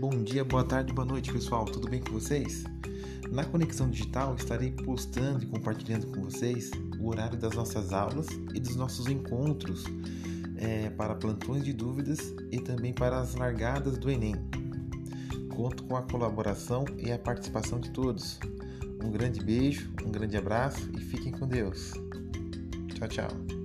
Bom dia, boa tarde, boa noite, pessoal. Tudo bem com vocês? Na Conexão Digital estarei postando e compartilhando com vocês o horário das nossas aulas e dos nossos encontros é, para plantões de dúvidas e também para as largadas do Enem. Conto com a colaboração e a participação de todos. Um grande beijo, um grande abraço e fiquem com Deus. Tchau, tchau.